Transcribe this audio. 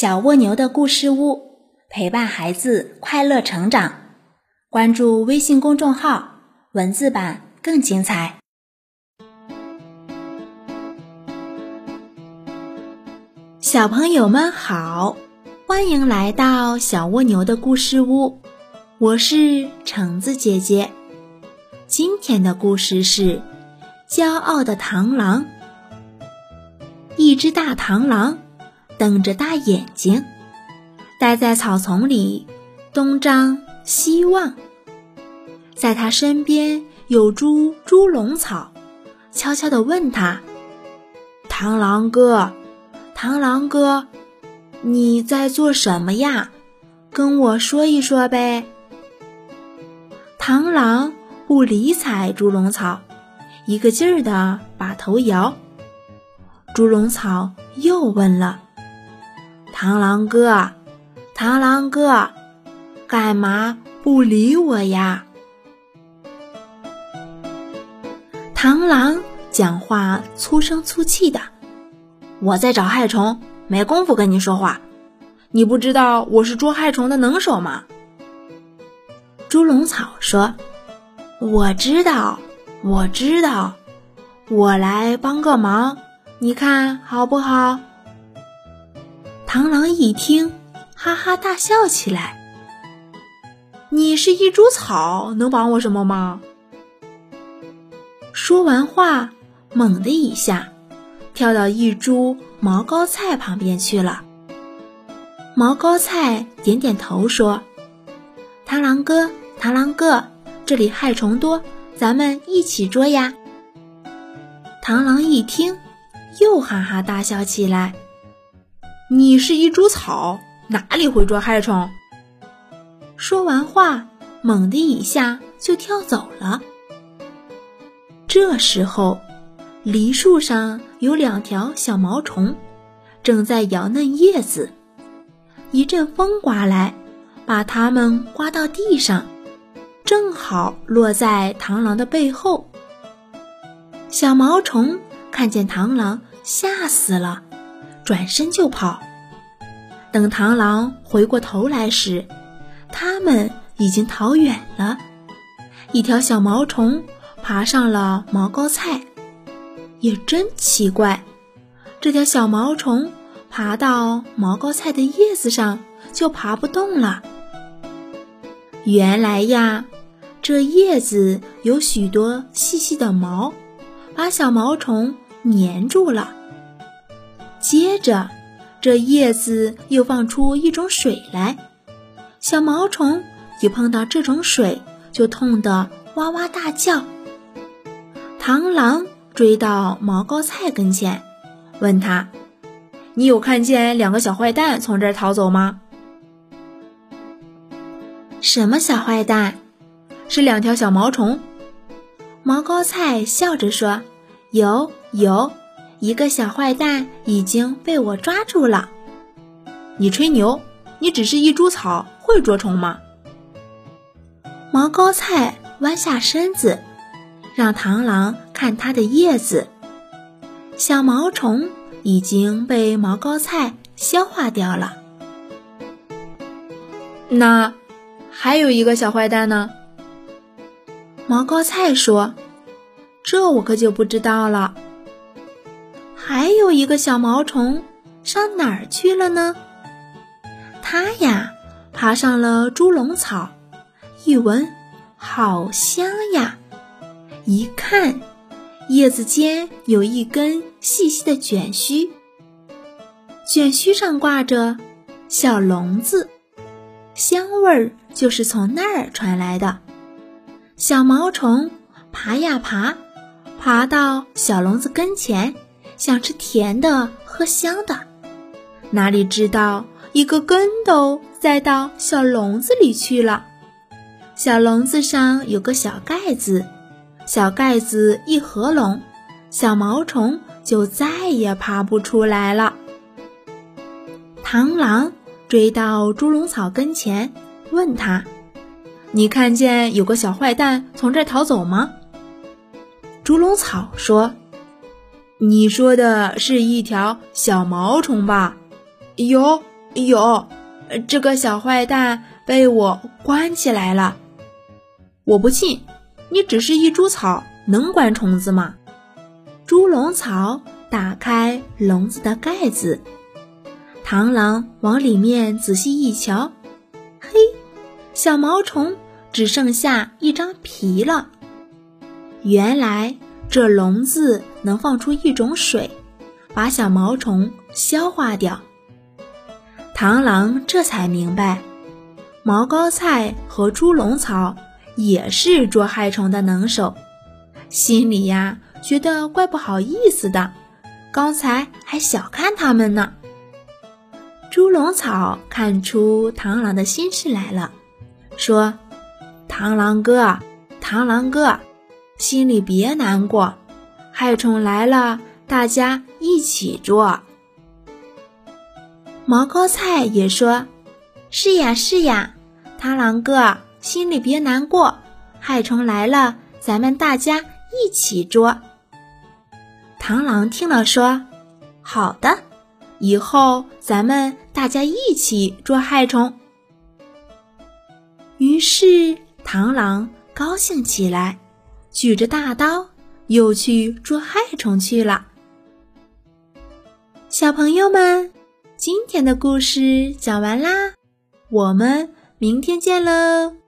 小蜗牛的故事屋，陪伴孩子快乐成长。关注微信公众号，文字版更精彩。小朋友们好，欢迎来到小蜗牛的故事屋，我是橙子姐姐。今天的故事是骄傲的螳螂。一只大螳螂。瞪着大眼睛，待在草丛里，东张西望。在他身边有株猪笼草，悄悄地问他：“螳螂哥，螳螂哥，你在做什么呀？跟我说一说呗。”螳螂不理睬猪笼草，一个劲儿地把头摇。猪笼草又问了。螳螂哥，螳螂哥，干嘛不理我呀？螳螂讲话粗声粗气的，我在找害虫，没工夫跟你说话。你不知道我是捉害虫的能手吗？猪笼草说：“我知道，我知道，我来帮个忙，你看好不好？”螳螂一听，哈哈大笑起来。你是一株草，能帮我什么忙？说完话，猛的一下，跳到一株毛膏菜旁边去了。毛膏菜点点头说：“螳螂哥，螳螂哥，这里害虫多，咱们一起捉呀。”螳螂一听，又哈哈大笑起来。你是一株草，哪里会捉害虫？说完话，猛地一下就跳走了。这时候，梨树上有两条小毛虫，正在摇嫩叶子。一阵风刮来，把它们刮到地上，正好落在螳螂的背后。小毛虫看见螳螂，吓死了。转身就跑，等螳螂回过头来时，它们已经逃远了。一条小毛虫爬上了毛膏菜，也真奇怪，这条小毛虫爬到毛膏菜的叶子上就爬不动了。原来呀，这叶子有许多细细的毛，把小毛虫粘住了。接着，这叶子又放出一种水来，小毛虫一碰到这种水，就痛得哇哇大叫。螳螂追到毛膏菜跟前，问他：“你有看见两个小坏蛋从这儿逃走吗？”“什么小坏蛋？”“是两条小毛虫。”毛膏菜笑着说：“有，有。”一个小坏蛋已经被我抓住了。你吹牛！你只是一株草，会捉虫吗？毛膏菜弯下身子，让螳螂看它的叶子。小毛虫已经被毛膏菜消化掉了。那还有一个小坏蛋呢？毛膏菜说：“这我可就不知道了。”还有一个小毛虫上哪儿去了呢？它呀，爬上了猪笼草，一闻，好香呀！一看，叶子间有一根细细的卷须，卷须上挂着小笼子，香味儿就是从那儿传来的。小毛虫爬呀爬，爬到小笼子跟前。想吃甜的，喝香的，哪里知道一个跟斗栽到小笼子里去了。小笼子上有个小盖子，小盖子一合拢，小毛虫就再也爬不出来了。螳螂追到猪笼草跟前，问他：“你看见有个小坏蛋从这儿逃走吗？”猪笼草说。你说的是一条小毛虫吧？有，有，这个小坏蛋被我关起来了。我不信，你只是一株草，能关虫子吗？猪笼草打开笼子的盖子，螳螂往里面仔细一瞧，嘿，小毛虫只剩下一张皮了。原来这笼子能放出一种水，把小毛虫消化掉。螳螂这才明白，毛膏菜和猪笼草也是捉害虫的能手，心里呀觉得怪不好意思的，刚才还小看他们呢。猪笼草看出螳螂的心事来了，说：“螳螂哥，螳螂哥。”心里别难过，害虫来了，大家一起捉。毛膏菜也说：“是呀，是呀，螳螂哥，心里别难过，害虫来了，咱们大家一起捉。”螳螂听了说：“好的，以后咱们大家一起捉害虫。”于是螳螂高兴起来。举着大刀，又去捉害虫去了。小朋友们，今天的故事讲完啦，我们明天见喽。